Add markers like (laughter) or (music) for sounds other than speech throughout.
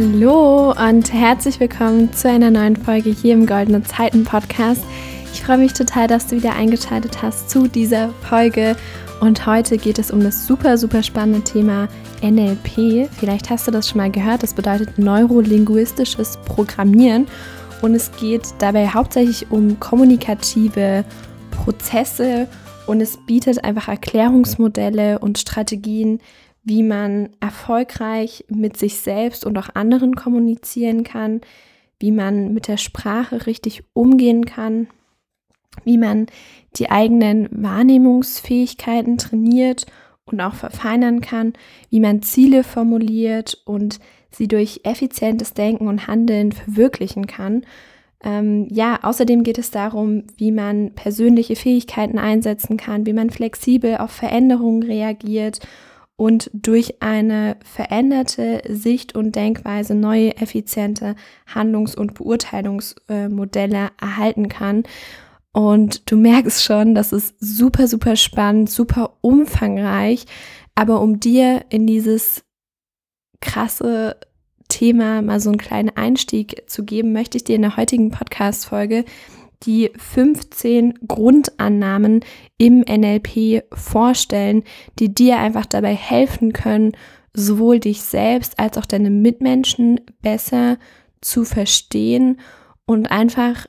Hallo und herzlich willkommen zu einer neuen Folge hier im Goldene Zeiten Podcast. Ich freue mich total, dass du wieder eingeschaltet hast zu dieser Folge. Und heute geht es um das super, super spannende Thema NLP. Vielleicht hast du das schon mal gehört. Das bedeutet neurolinguistisches Programmieren. Und es geht dabei hauptsächlich um kommunikative Prozesse und es bietet einfach Erklärungsmodelle und Strategien, wie man erfolgreich mit sich selbst und auch anderen kommunizieren kann, wie man mit der Sprache richtig umgehen kann, wie man die eigenen Wahrnehmungsfähigkeiten trainiert und auch verfeinern kann, wie man Ziele formuliert und sie durch effizientes Denken und Handeln verwirklichen kann. Ähm, ja, außerdem geht es darum, wie man persönliche Fähigkeiten einsetzen kann, wie man flexibel auf Veränderungen reagiert und durch eine veränderte Sicht und Denkweise neue effiziente Handlungs- und Beurteilungsmodelle erhalten kann. Und du merkst schon, das ist super, super spannend, super umfangreich. Aber um dir in dieses krasse Thema mal so einen kleinen Einstieg zu geben, möchte ich dir in der heutigen Podcast-Folge die 15 Grundannahmen im NLP vorstellen, die dir einfach dabei helfen können, sowohl dich selbst als auch deine Mitmenschen besser zu verstehen und einfach,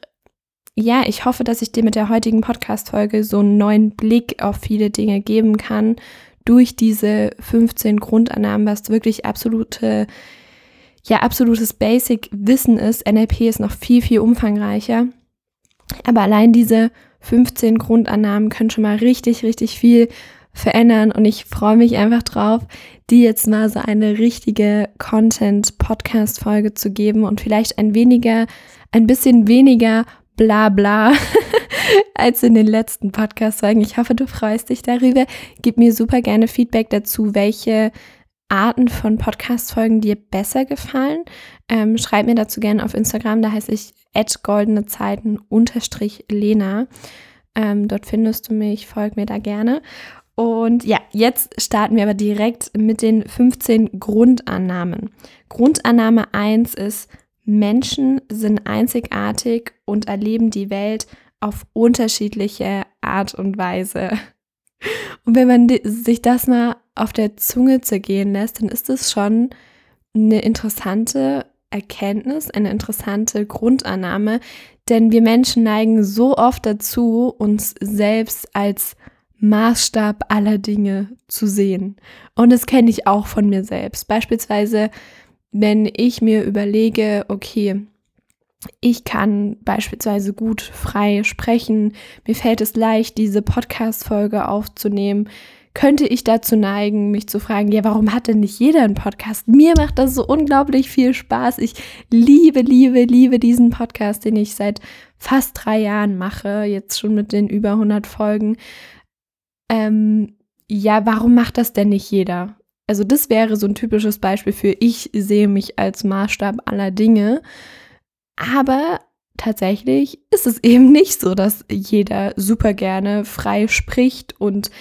ja, ich hoffe, dass ich dir mit der heutigen Podcast-Folge so einen neuen Blick auf viele Dinge geben kann durch diese 15 Grundannahmen, was wirklich absolute, ja, absolutes Basic-Wissen ist. NLP ist noch viel, viel umfangreicher. Aber allein diese 15 Grundannahmen können schon mal richtig, richtig viel verändern und ich freue mich einfach drauf, dir jetzt mal so eine richtige Content-Podcast-Folge zu geben und vielleicht ein weniger, ein bisschen weniger bla bla (laughs) als in den letzten Podcast-Folgen. Ich hoffe, du freust dich darüber. Gib mir super gerne Feedback dazu, welche Arten von Podcast-Folgen dir besser gefallen. Ähm, schreib mir dazu gerne auf Instagram, da heiße ich goldene Zeiten unterstrich Lena. Ähm, dort findest du mich, folg mir da gerne. Und ja, jetzt starten wir aber direkt mit den 15 Grundannahmen. Grundannahme 1 ist, Menschen sind einzigartig und erleben die Welt auf unterschiedliche Art und Weise. Und wenn man sich das mal auf der Zunge zergehen lässt, dann ist es schon eine interessante Erkenntnis, eine interessante Grundannahme, denn wir Menschen neigen so oft dazu, uns selbst als Maßstab aller Dinge zu sehen. Und das kenne ich auch von mir selbst. Beispielsweise, wenn ich mir überlege, okay, ich kann beispielsweise gut frei sprechen, mir fällt es leicht, diese Podcast-Folge aufzunehmen, könnte ich dazu neigen, mich zu fragen, ja, warum hat denn nicht jeder einen Podcast? Mir macht das so unglaublich viel Spaß. Ich liebe, liebe, liebe diesen Podcast, den ich seit fast drei Jahren mache, jetzt schon mit den über 100 Folgen. Ähm, ja, warum macht das denn nicht jeder? Also das wäre so ein typisches Beispiel für ich sehe mich als Maßstab aller Dinge. Aber tatsächlich ist es eben nicht so, dass jeder super gerne frei spricht und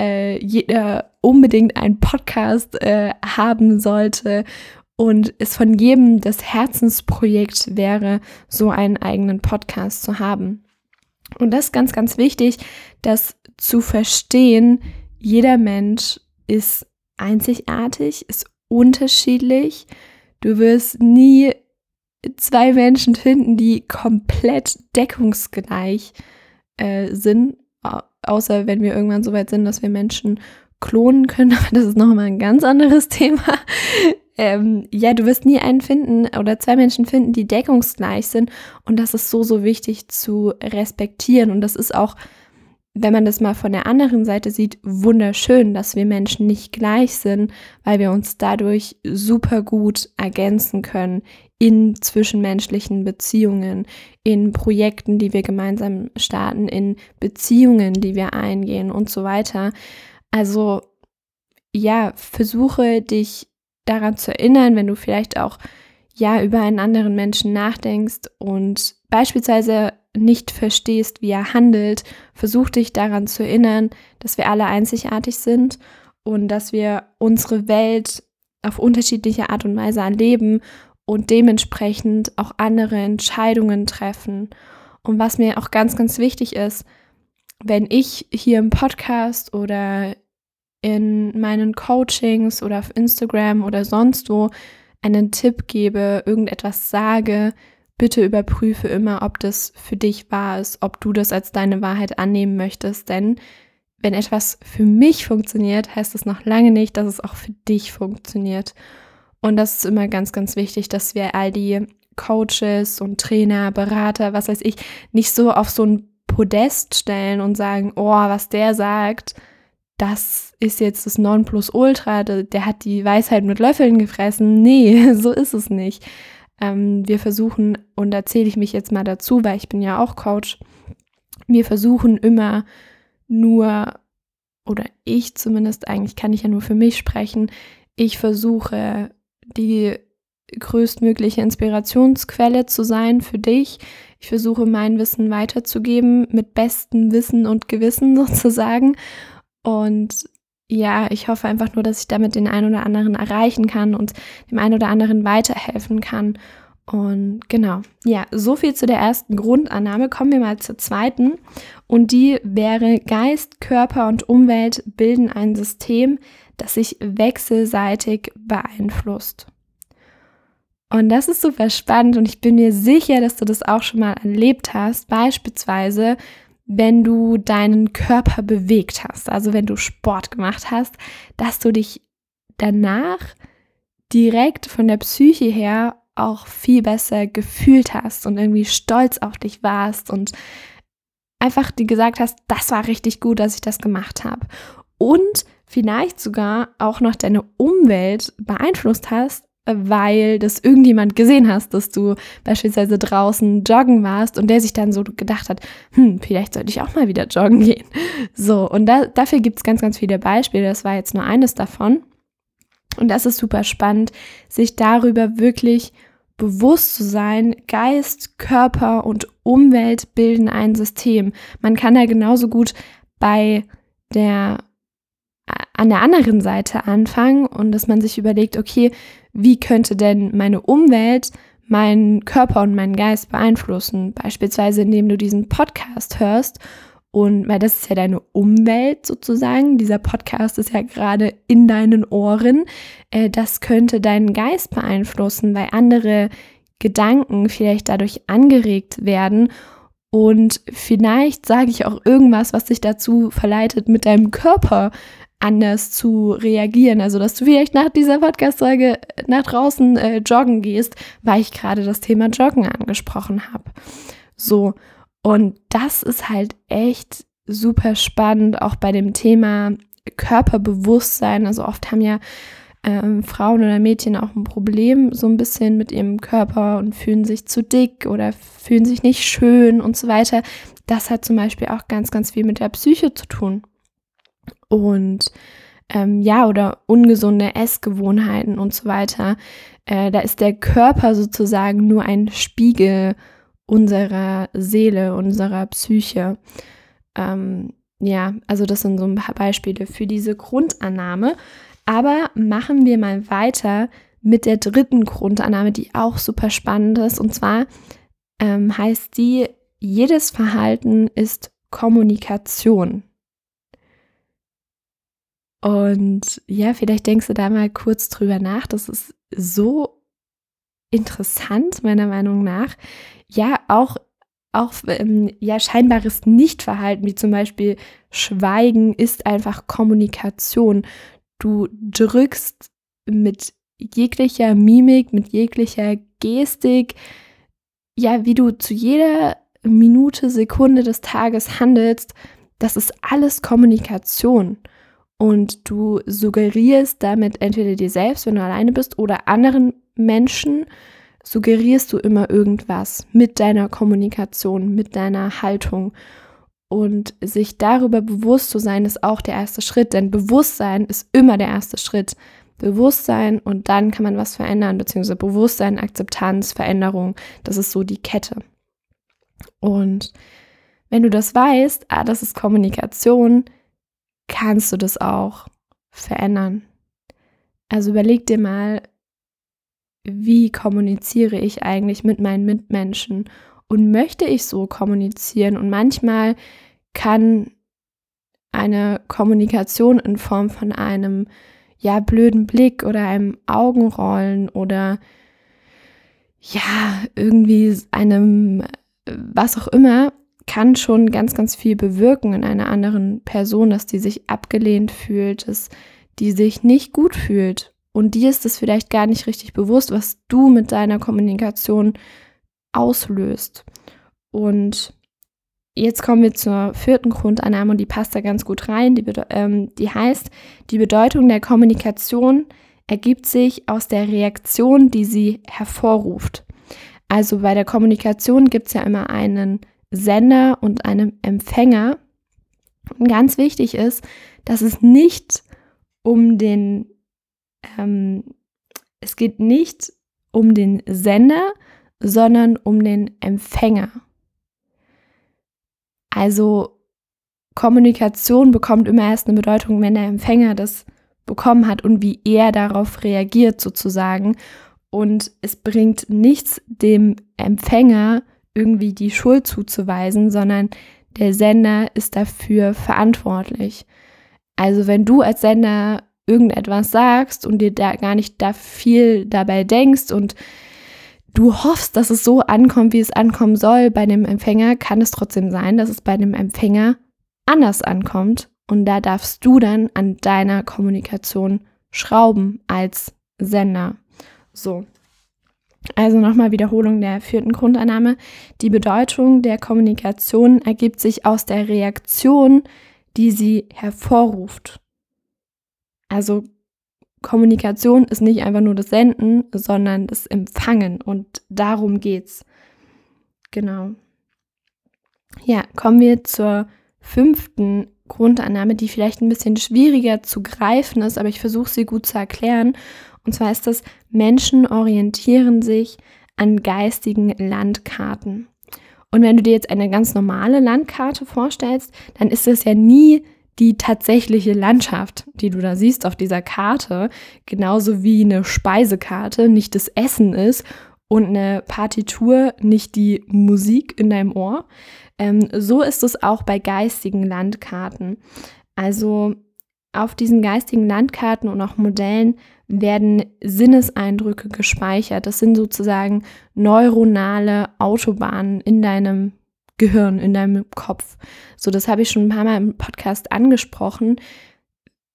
äh, jeder unbedingt einen Podcast äh, haben sollte und es von jedem das Herzensprojekt wäre, so einen eigenen Podcast zu haben. Und das ist ganz, ganz wichtig, das zu verstehen, jeder Mensch ist einzigartig, ist unterschiedlich. Du wirst nie zwei Menschen finden, die komplett deckungsgleich äh, sind außer wenn wir irgendwann so weit sind, dass wir Menschen klonen können, (laughs) aber das ist nochmal ein ganz anderes (laughs) Thema. Ähm, ja, du wirst nie einen finden oder zwei Menschen finden, die deckungsgleich sind und das ist so, so wichtig zu respektieren und das ist auch, wenn man das mal von der anderen Seite sieht, wunderschön, dass wir Menschen nicht gleich sind, weil wir uns dadurch super gut ergänzen können in zwischenmenschlichen Beziehungen, in Projekten, die wir gemeinsam starten, in Beziehungen, die wir eingehen und so weiter. Also ja, versuche dich daran zu erinnern, wenn du vielleicht auch ja über einen anderen Menschen nachdenkst und beispielsweise nicht verstehst, wie er handelt, versuch dich daran zu erinnern, dass wir alle einzigartig sind und dass wir unsere Welt auf unterschiedliche Art und Weise erleben und dementsprechend auch andere Entscheidungen treffen. Und was mir auch ganz, ganz wichtig ist, wenn ich hier im Podcast oder in meinen Coachings oder auf Instagram oder sonst wo einen Tipp gebe, irgendetwas sage, bitte überprüfe immer, ob das für dich wahr ist, ob du das als deine Wahrheit annehmen möchtest. Denn wenn etwas für mich funktioniert, heißt es noch lange nicht, dass es auch für dich funktioniert. Und das ist immer ganz, ganz wichtig, dass wir all die Coaches und Trainer, Berater, was weiß ich, nicht so auf so ein Podest stellen und sagen, oh, was der sagt, das ist jetzt das Nonplusultra, der, der hat die Weisheit mit Löffeln gefressen. Nee, (laughs) so ist es nicht. Ähm, wir versuchen, und da zähle ich mich jetzt mal dazu, weil ich bin ja auch Coach, wir versuchen immer nur, oder ich zumindest, eigentlich kann ich ja nur für mich sprechen, ich versuche die größtmögliche Inspirationsquelle zu sein für dich. Ich versuche mein Wissen weiterzugeben mit bestem Wissen und Gewissen (laughs) sozusagen. Und ja, ich hoffe einfach nur, dass ich damit den einen oder anderen erreichen kann und dem einen oder anderen weiterhelfen kann. Und genau, ja, so viel zu der ersten Grundannahme. Kommen wir mal zur zweiten. Und die wäre, Geist, Körper und Umwelt bilden ein System, das sich wechselseitig beeinflusst. Und das ist super spannend und ich bin mir sicher, dass du das auch schon mal erlebt hast. Beispielsweise, wenn du deinen Körper bewegt hast, also wenn du Sport gemacht hast, dass du dich danach direkt von der Psyche her auch viel besser gefühlt hast und irgendwie stolz auf dich warst und einfach dir gesagt hast, das war richtig gut, dass ich das gemacht habe. Und vielleicht sogar auch noch deine Umwelt beeinflusst hast, weil das irgendjemand gesehen hast, dass du beispielsweise draußen joggen warst und der sich dann so gedacht hat, hm, vielleicht sollte ich auch mal wieder joggen gehen. So, und da, dafür gibt es ganz, ganz viele Beispiele. Das war jetzt nur eines davon. Und das ist super spannend, sich darüber wirklich bewusst zu sein, Geist, Körper und Umwelt bilden ein System. Man kann da genauso gut bei der an der anderen Seite anfangen und dass man sich überlegt, okay, wie könnte denn meine Umwelt meinen Körper und meinen Geist beeinflussen? Beispielsweise, indem du diesen Podcast hörst und weil das ist ja deine Umwelt sozusagen. Dieser Podcast ist ja gerade in deinen Ohren. Äh, das könnte deinen Geist beeinflussen, weil andere Gedanken vielleicht dadurch angeregt werden. Und vielleicht sage ich auch irgendwas, was dich dazu verleitet, mit deinem Körper anders zu reagieren. Also, dass du vielleicht nach dieser Podcast-Folge nach draußen äh, joggen gehst, weil ich gerade das Thema Joggen angesprochen habe. So, und das ist halt echt super spannend, auch bei dem Thema Körperbewusstsein. Also oft haben ja ähm, Frauen oder Mädchen auch ein Problem so ein bisschen mit ihrem Körper und fühlen sich zu dick oder fühlen sich nicht schön und so weiter. Das hat zum Beispiel auch ganz, ganz viel mit der Psyche zu tun und ähm, ja, oder ungesunde Essgewohnheiten und so weiter. Äh, da ist der Körper sozusagen nur ein Spiegel unserer Seele, unserer Psyche. Ähm, ja, also das sind so ein paar Beispiele für diese Grundannahme. Aber machen wir mal weiter mit der dritten Grundannahme, die auch super spannend ist. Und zwar ähm, heißt die, jedes Verhalten ist Kommunikation. Und ja, vielleicht denkst du da mal kurz drüber nach. Das ist so interessant, meiner Meinung nach. Ja, auch, auch ähm, ja, scheinbares Nichtverhalten, wie zum Beispiel Schweigen, ist einfach Kommunikation. Du drückst mit jeglicher Mimik, mit jeglicher Gestik, ja, wie du zu jeder Minute, Sekunde des Tages handelst, das ist alles Kommunikation. Und du suggerierst damit entweder dir selbst, wenn du alleine bist, oder anderen Menschen, suggerierst du immer irgendwas mit deiner Kommunikation, mit deiner Haltung. Und sich darüber bewusst zu sein, ist auch der erste Schritt, denn Bewusstsein ist immer der erste Schritt. Bewusstsein und dann kann man was verändern, beziehungsweise Bewusstsein, Akzeptanz, Veränderung, das ist so die Kette. Und wenn du das weißt, ah, das ist Kommunikation, kannst du das auch verändern. Also überleg dir mal, wie kommuniziere ich eigentlich mit meinen Mitmenschen und möchte ich so kommunizieren. Und manchmal kann eine Kommunikation in Form von einem ja blöden Blick oder einem Augenrollen oder ja irgendwie einem was auch immer kann schon ganz ganz viel bewirken in einer anderen Person, dass die sich abgelehnt fühlt, dass die sich nicht gut fühlt und dir ist es vielleicht gar nicht richtig bewusst, was du mit deiner Kommunikation auslöst. Und jetzt kommen wir zur vierten Grundannahme und die passt da ganz gut rein. Die, ähm, die heißt, die Bedeutung der Kommunikation ergibt sich aus der Reaktion, die sie hervorruft. Also bei der Kommunikation gibt es ja immer einen Sender und einen Empfänger. Und ganz wichtig ist, dass es nicht um den, ähm, es geht nicht um den Sender, sondern um den Empfänger. Also Kommunikation bekommt immer erst eine Bedeutung, wenn der Empfänger das bekommen hat und wie er darauf reagiert sozusagen. Und es bringt nichts dem Empfänger irgendwie die Schuld zuzuweisen, sondern der Sender ist dafür verantwortlich. Also wenn du als Sender irgendetwas sagst und dir da gar nicht da viel dabei denkst und du hoffst, dass es so ankommt, wie es ankommen soll bei dem Empfänger, kann es trotzdem sein, dass es bei dem Empfänger anders ankommt. Und da darfst du dann an deiner Kommunikation schrauben als Sender. So. Also nochmal Wiederholung der vierten Grundannahme. Die Bedeutung der Kommunikation ergibt sich aus der Reaktion, die sie hervorruft. Also Kommunikation ist nicht einfach nur das Senden, sondern das Empfangen und darum geht's. Genau. Ja, kommen wir zur fünften Grundannahme, die vielleicht ein bisschen schwieriger zu greifen ist, aber ich versuche sie gut zu erklären. Und zwar ist das, Menschen orientieren sich an geistigen Landkarten. Und wenn du dir jetzt eine ganz normale Landkarte vorstellst, dann ist es ja nie die tatsächliche Landschaft, die du da siehst auf dieser Karte, genauso wie eine Speisekarte nicht das Essen ist und eine Partitur nicht die Musik in deinem Ohr. Ähm, so ist es auch bei geistigen Landkarten. Also auf diesen geistigen Landkarten und auch Modellen werden Sinneseindrücke gespeichert. Das sind sozusagen neuronale Autobahnen in deinem Gehirn, in deinem Kopf. So, das habe ich schon ein paar Mal im Podcast angesprochen.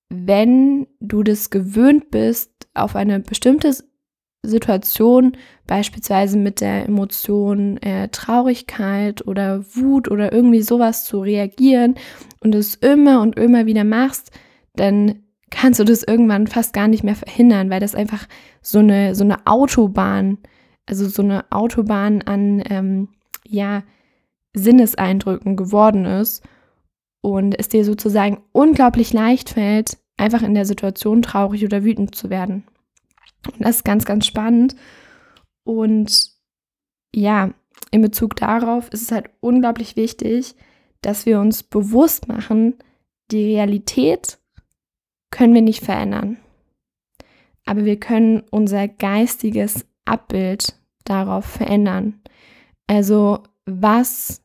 Wenn du das gewöhnt bist, auf eine bestimmte Situation, beispielsweise mit der Emotion äh, Traurigkeit oder Wut oder irgendwie sowas zu reagieren und es immer und immer wieder machst, dann kannst du das irgendwann fast gar nicht mehr verhindern, weil das einfach so eine, so eine Autobahn, also so eine Autobahn an, ähm, ja, Sinneseindrücken geworden ist und es dir sozusagen unglaublich leicht fällt, einfach in der Situation traurig oder wütend zu werden. Und das ist ganz, ganz spannend. Und ja, in Bezug darauf ist es halt unglaublich wichtig, dass wir uns bewusst machen, die Realität können wir nicht verändern. Aber wir können unser geistiges Abbild darauf verändern. Also was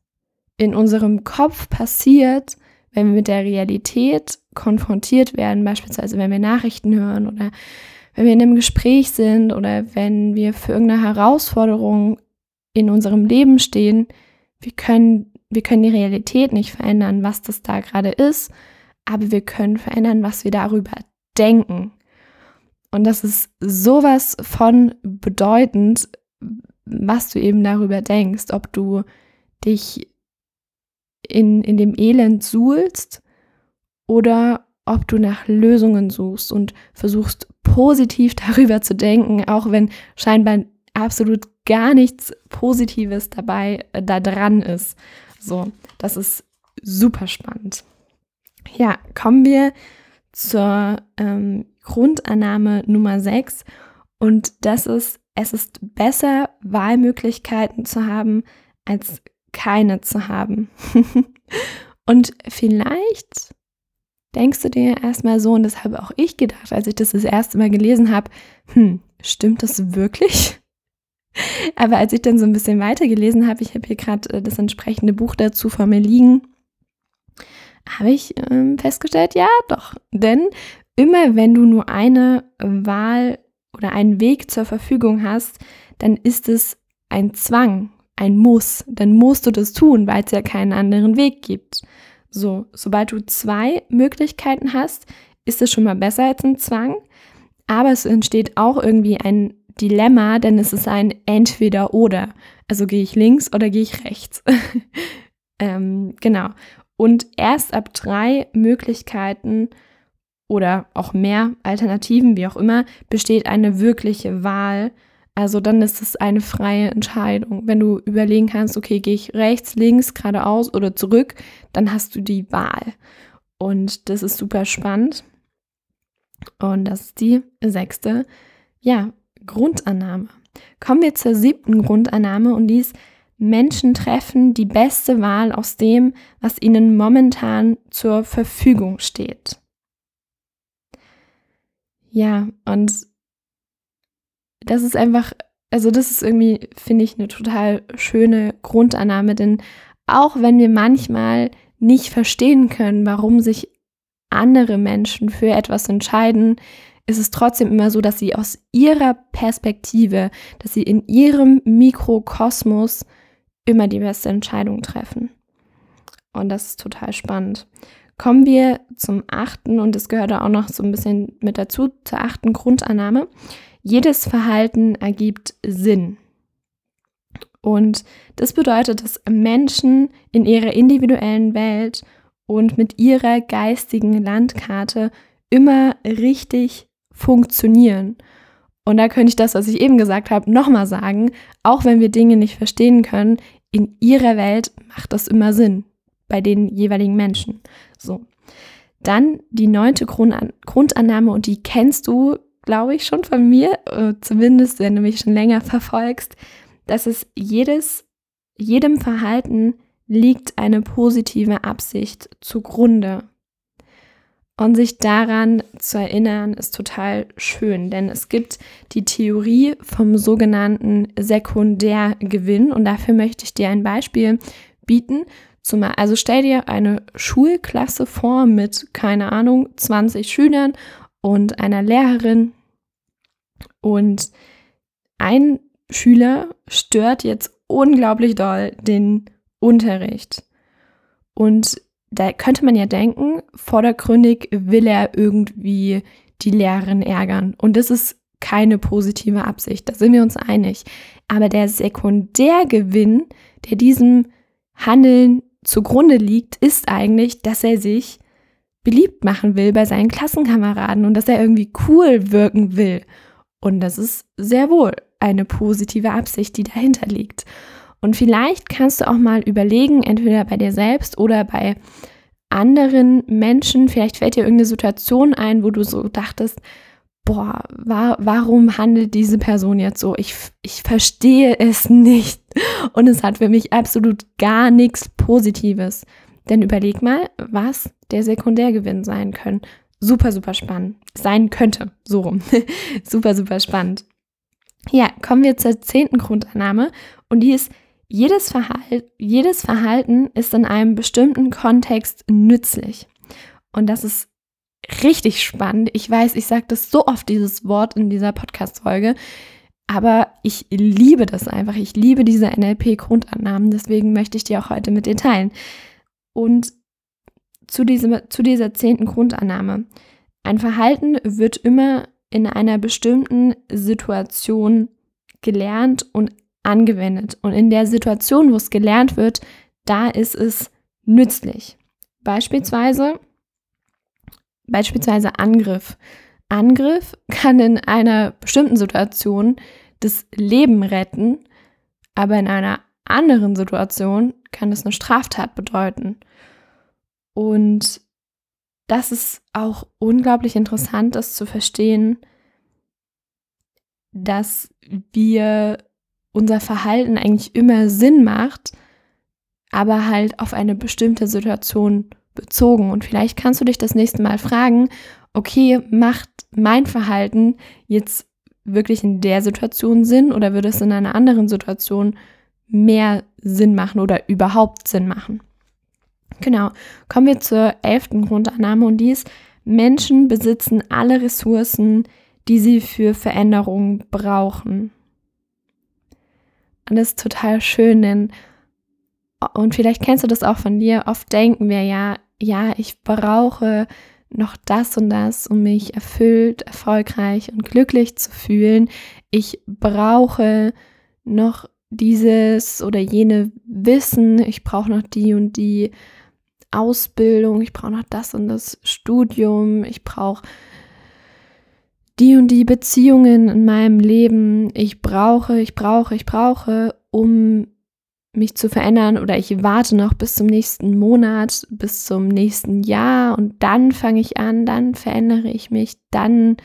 in unserem Kopf passiert, wenn wir mit der Realität konfrontiert werden, beispielsweise wenn wir Nachrichten hören oder wenn wir in einem Gespräch sind oder wenn wir für irgendeine Herausforderung in unserem Leben stehen, wir können, wir können die Realität nicht verändern, was das da gerade ist, aber wir können verändern, was wir darüber denken. Und das ist sowas von bedeutend, was du eben darüber denkst, ob du dich in, in dem Elend suhlst oder ob du nach Lösungen suchst und versuchst positiv (laughs) darüber zu denken, auch wenn scheinbar absolut gar nichts Positives dabei äh, da dran ist. So, das ist super spannend. Ja, kommen wir zur ähm, Grundannahme Nummer 6 und das ist, es ist besser, Wahlmöglichkeiten zu haben, als keine zu haben. (laughs) und vielleicht denkst du dir erstmal so, und das habe auch ich gedacht, als ich das das erste Mal gelesen habe, hm, stimmt das wirklich? (laughs) Aber als ich dann so ein bisschen weiter gelesen habe, ich habe hier gerade äh, das entsprechende Buch dazu vor mir liegen, habe ich äh, festgestellt, ja, doch. Denn immer wenn du nur eine Wahl oder einen Weg zur Verfügung hast, dann ist es ein Zwang, ein Muss. Dann musst du das tun, weil es ja keinen anderen Weg gibt. So, sobald du zwei Möglichkeiten hast, ist es schon mal besser als ein Zwang. Aber es entsteht auch irgendwie ein Dilemma, denn es ist ein Entweder-Oder. Also gehe ich links oder gehe ich rechts. (laughs) ähm, genau. Und erst ab drei Möglichkeiten oder auch mehr Alternativen, wie auch immer, besteht eine wirkliche Wahl. Also dann ist es eine freie Entscheidung. Wenn du überlegen kannst, okay, gehe ich rechts, links, geradeaus oder zurück, dann hast du die Wahl. Und das ist super spannend. Und das ist die sechste, ja, Grundannahme. Kommen wir zur siebten Grundannahme und die ist, Menschen treffen die beste Wahl aus dem, was ihnen momentan zur Verfügung steht. Ja, und das ist einfach, also das ist irgendwie, finde ich, eine total schöne Grundannahme, denn auch wenn wir manchmal nicht verstehen können, warum sich andere Menschen für etwas entscheiden, ist es trotzdem immer so, dass sie aus ihrer Perspektive, dass sie in ihrem Mikrokosmos immer die beste Entscheidung treffen. Und das ist total spannend. Kommen wir zum achten, und das gehört auch noch so ein bisschen mit dazu, zur achten Grundannahme. Jedes Verhalten ergibt Sinn. Und das bedeutet, dass Menschen in ihrer individuellen Welt und mit ihrer geistigen Landkarte immer richtig funktionieren. Und da könnte ich das, was ich eben gesagt habe, nochmal sagen. Auch wenn wir Dinge nicht verstehen können, in ihrer Welt macht das immer Sinn bei den jeweiligen Menschen. So. Dann die neunte Grundan Grundannahme und die kennst du, glaube ich, schon von mir, äh, zumindest wenn du mich schon länger verfolgst, dass es jedes, jedem Verhalten liegt eine positive Absicht zugrunde. Und sich daran zu erinnern, ist total schön, denn es gibt die Theorie vom sogenannten Sekundärgewinn und dafür möchte ich dir ein Beispiel bieten. Also stell dir eine Schulklasse vor mit, keine Ahnung, 20 Schülern und einer Lehrerin und ein Schüler stört jetzt unglaublich doll den Unterricht. Und da könnte man ja denken, vordergründig will er irgendwie die Lehrerin ärgern. Und das ist keine positive Absicht, da sind wir uns einig. Aber der Sekundärgewinn, der diesem Handeln zugrunde liegt, ist eigentlich, dass er sich beliebt machen will bei seinen Klassenkameraden und dass er irgendwie cool wirken will. Und das ist sehr wohl eine positive Absicht, die dahinter liegt. Und vielleicht kannst du auch mal überlegen, entweder bei dir selbst oder bei anderen Menschen, vielleicht fällt dir irgendeine Situation ein, wo du so dachtest, boah, war, warum handelt diese Person jetzt so? Ich, ich verstehe es nicht. Und es hat für mich absolut gar nichts Positives. Denn überleg mal, was der Sekundärgewinn sein können. Super, super spannend. Sein könnte. So rum. (laughs) super, super spannend. Ja, kommen wir zur zehnten Grundannahme. Und die ist, jedes, Verhal jedes Verhalten ist in einem bestimmten Kontext nützlich. Und das ist richtig spannend. Ich weiß, ich sage das so oft, dieses Wort in dieser Podcast-Folge, aber ich liebe das einfach. Ich liebe diese NLP-Grundannahmen. Deswegen möchte ich die auch heute mit dir teilen. Und zu, diesem, zu dieser zehnten Grundannahme. Ein Verhalten wird immer in einer bestimmten Situation gelernt und angewendet. Und in der Situation, wo es gelernt wird, da ist es nützlich. Beispielsweise, beispielsweise Angriff. Angriff kann in einer bestimmten Situation das Leben retten, aber in einer anderen Situation kann es eine Straftat bedeuten. Und das ist auch unglaublich interessant, das zu verstehen, dass wir unser Verhalten eigentlich immer Sinn macht, aber halt auf eine bestimmte Situation bezogen. Und vielleicht kannst du dich das nächste Mal fragen, okay, macht mein Verhalten jetzt wirklich in der Situation Sinn oder würde es in einer anderen Situation mehr Sinn machen oder überhaupt Sinn machen? Genau, kommen wir zur elften Grundannahme und die ist, Menschen besitzen alle Ressourcen, die sie für Veränderungen brauchen. Und das ist total schön, denn, und vielleicht kennst du das auch von dir, oft denken wir ja, ja, ich brauche noch das und das, um mich erfüllt, erfolgreich und glücklich zu fühlen. Ich brauche noch dieses oder jene Wissen, ich brauche noch die und die Ausbildung, ich brauche noch das und das Studium, ich brauche die und die Beziehungen in meinem Leben, ich brauche, ich brauche, ich brauche, um mich zu verändern oder ich warte noch bis zum nächsten Monat, bis zum nächsten Jahr und dann fange ich an, dann verändere ich mich, dann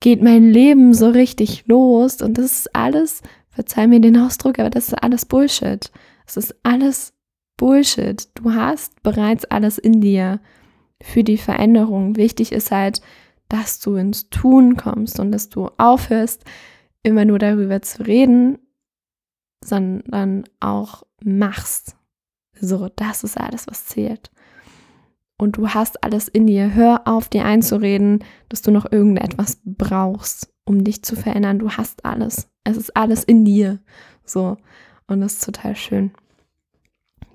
geht mein Leben so richtig los und das ist alles, verzeih mir den Ausdruck, aber das ist alles Bullshit. Es ist alles Bullshit. Du hast bereits alles in dir für die Veränderung. Wichtig ist halt, dass du ins Tun kommst und dass du aufhörst, immer nur darüber zu reden, sondern auch machst. So, das ist alles, was zählt. Und du hast alles in dir. Hör auf, dir einzureden, dass du noch irgendetwas brauchst, um dich zu verändern. Du hast alles. Es ist alles in dir. So. Und das ist total schön.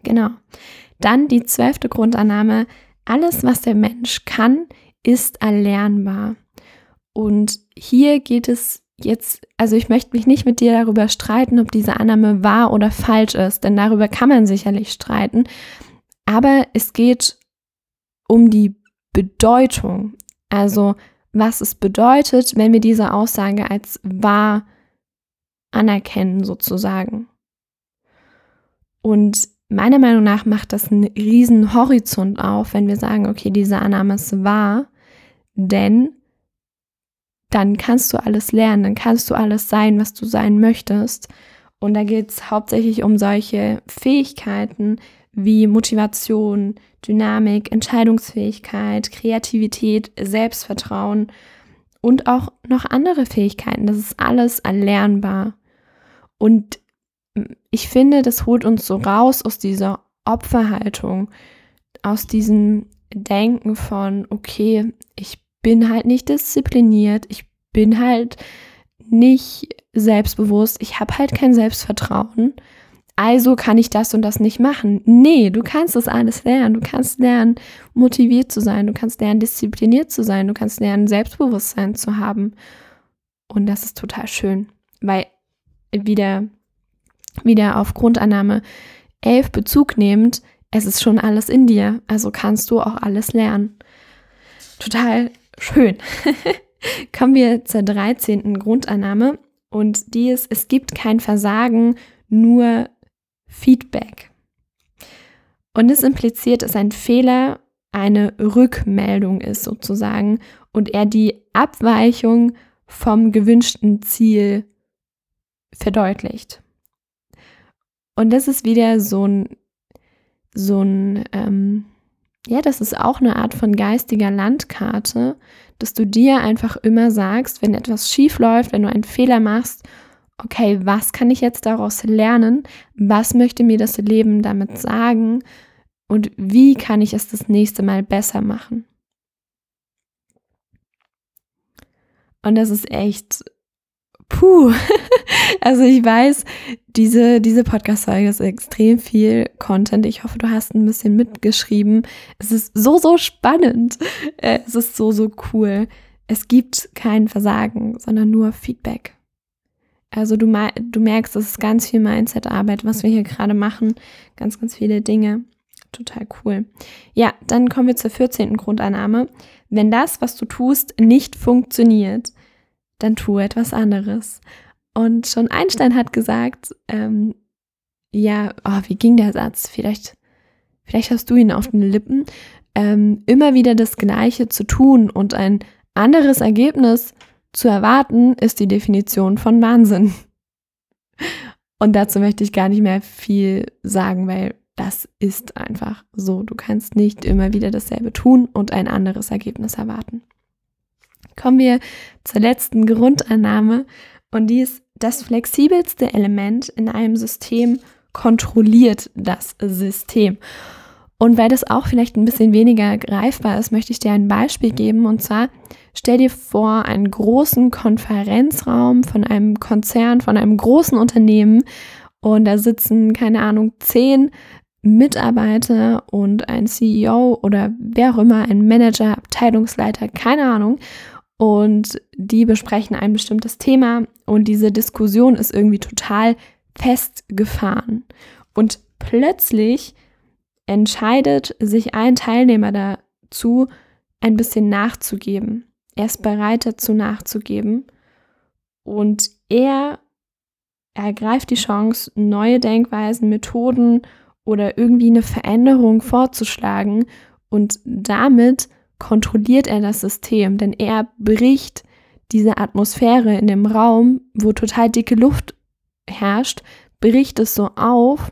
Genau. Dann die zwölfte Grundannahme. Alles, was der Mensch kann, ist erlernbar. Und hier geht es jetzt, also ich möchte mich nicht mit dir darüber streiten, ob diese Annahme wahr oder falsch ist, denn darüber kann man sicherlich streiten. Aber es geht um die Bedeutung, also was es bedeutet, wenn wir diese Aussage als wahr anerkennen sozusagen. Und meiner Meinung nach macht das einen riesen Horizont auf, wenn wir sagen, okay, diese Annahme ist wahr, denn dann kannst du alles lernen, dann kannst du alles sein, was du sein möchtest. Und da geht es hauptsächlich um solche Fähigkeiten wie Motivation, Dynamik, Entscheidungsfähigkeit, Kreativität, Selbstvertrauen und auch noch andere Fähigkeiten. Das ist alles erlernbar. Und ich finde, das holt uns so raus aus dieser Opferhaltung, aus diesem Denken von, okay, ich bin halt nicht diszipliniert, ich bin halt nicht selbstbewusst, ich habe halt kein Selbstvertrauen, also kann ich das und das nicht machen. Nee, du kannst das alles lernen. Du kannst lernen, motiviert zu sein, du kannst lernen, diszipliniert zu sein, du kannst lernen, Selbstbewusstsein zu haben. Und das ist total schön, weil wieder, wieder auf Grundannahme 11 Bezug nehmend, es ist schon alles in dir, also kannst du auch alles lernen. Total Schön. (laughs) Kommen wir zur 13. Grundannahme und die ist, es gibt kein Versagen, nur Feedback. Und es impliziert, dass ein Fehler eine Rückmeldung ist sozusagen und er die Abweichung vom gewünschten Ziel verdeutlicht. Und das ist wieder so ein, so ein ähm, ja, das ist auch eine Art von geistiger Landkarte, dass du dir einfach immer sagst, wenn etwas schief läuft, wenn du einen Fehler machst, okay, was kann ich jetzt daraus lernen? Was möchte mir das Leben damit sagen? Und wie kann ich es das nächste Mal besser machen? Und das ist echt puh, (laughs) also ich weiß, diese, diese Podcast-Folge ist extrem viel Content. Ich hoffe, du hast ein bisschen mitgeschrieben. Es ist so, so spannend. Äh, es ist so, so cool. Es gibt kein Versagen, sondern nur Feedback. Also du, du merkst, es ist ganz viel Mindset-Arbeit, was wir hier gerade machen. Ganz, ganz viele Dinge. Total cool. Ja, dann kommen wir zur 14. Grundannahme. Wenn das, was du tust, nicht funktioniert, dann tu etwas anderes. Und schon Einstein hat gesagt, ähm, ja, oh, wie ging der Satz? Vielleicht, vielleicht hast du ihn auf den Lippen. Ähm, immer wieder das Gleiche zu tun und ein anderes Ergebnis zu erwarten, ist die Definition von Wahnsinn. Und dazu möchte ich gar nicht mehr viel sagen, weil das ist einfach so. Du kannst nicht immer wieder dasselbe tun und ein anderes Ergebnis erwarten. Kommen wir zur letzten Grundannahme und die ist, das flexibelste Element in einem System kontrolliert das System. Und weil das auch vielleicht ein bisschen weniger greifbar ist, möchte ich dir ein Beispiel geben. Und zwar stell dir vor, einen großen Konferenzraum von einem Konzern, von einem großen Unternehmen. Und da sitzen, keine Ahnung, zehn Mitarbeiter und ein CEO oder wer auch immer, ein Manager, Abteilungsleiter, keine Ahnung. Und die besprechen ein bestimmtes Thema und diese Diskussion ist irgendwie total festgefahren. Und plötzlich entscheidet sich ein Teilnehmer dazu, ein bisschen nachzugeben. Er ist bereit dazu nachzugeben und er ergreift die Chance, neue Denkweisen, Methoden oder irgendwie eine Veränderung vorzuschlagen und damit kontrolliert er das System, denn er bricht diese Atmosphäre in dem Raum, wo total dicke Luft herrscht, bricht es so auf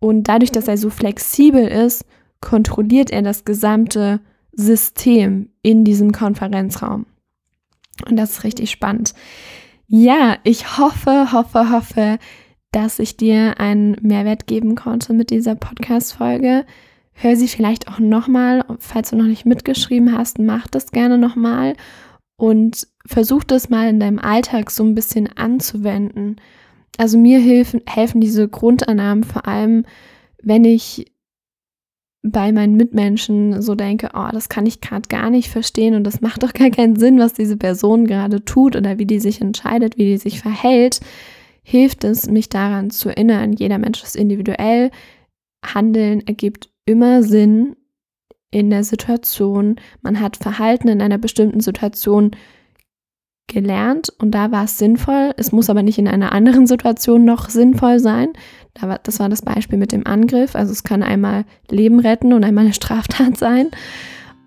und dadurch, dass er so flexibel ist, kontrolliert er das gesamte System in diesem Konferenzraum. Und das ist richtig spannend. Ja, ich hoffe, hoffe, hoffe, dass ich dir einen Mehrwert geben konnte mit dieser Podcast-Folge. Hör sie vielleicht auch nochmal, falls du noch nicht mitgeschrieben hast, mach das gerne nochmal und versuch das mal in deinem Alltag so ein bisschen anzuwenden. Also mir helfen, helfen diese Grundannahmen vor allem, wenn ich bei meinen Mitmenschen so denke, oh, das kann ich gerade gar nicht verstehen und das macht doch gar keinen Sinn, was diese Person gerade tut oder wie die sich entscheidet, wie die sich verhält, hilft es, mich daran zu erinnern, jeder Mensch ist individuell, Handeln ergibt immer Sinn in der Situation, man hat Verhalten in einer bestimmten Situation gelernt und da war es sinnvoll. Es muss aber nicht in einer anderen Situation noch sinnvoll sein. das war das Beispiel mit dem Angriff. Also es kann einmal Leben retten und einmal eine Straftat sein.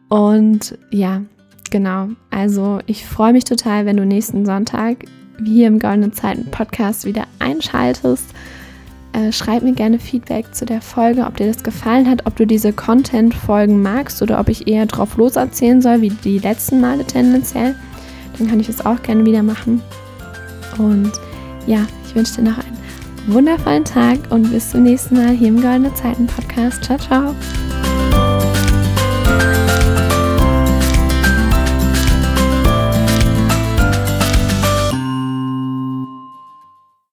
Und ja, genau. Also ich freue mich total, wenn du nächsten Sonntag hier im Goldenen Zeiten Podcast wieder einschaltest. Äh, schreib mir gerne Feedback zu der Folge, ob dir das gefallen hat, ob du diese Content-Folgen magst oder ob ich eher drauf loserzählen soll, wie die letzten Male tendenziell dann kann ich das auch gerne wieder machen. Und ja, ich wünsche dir noch einen wundervollen Tag und bis zum nächsten Mal hier im Goldene Zeiten Podcast. Ciao, ciao.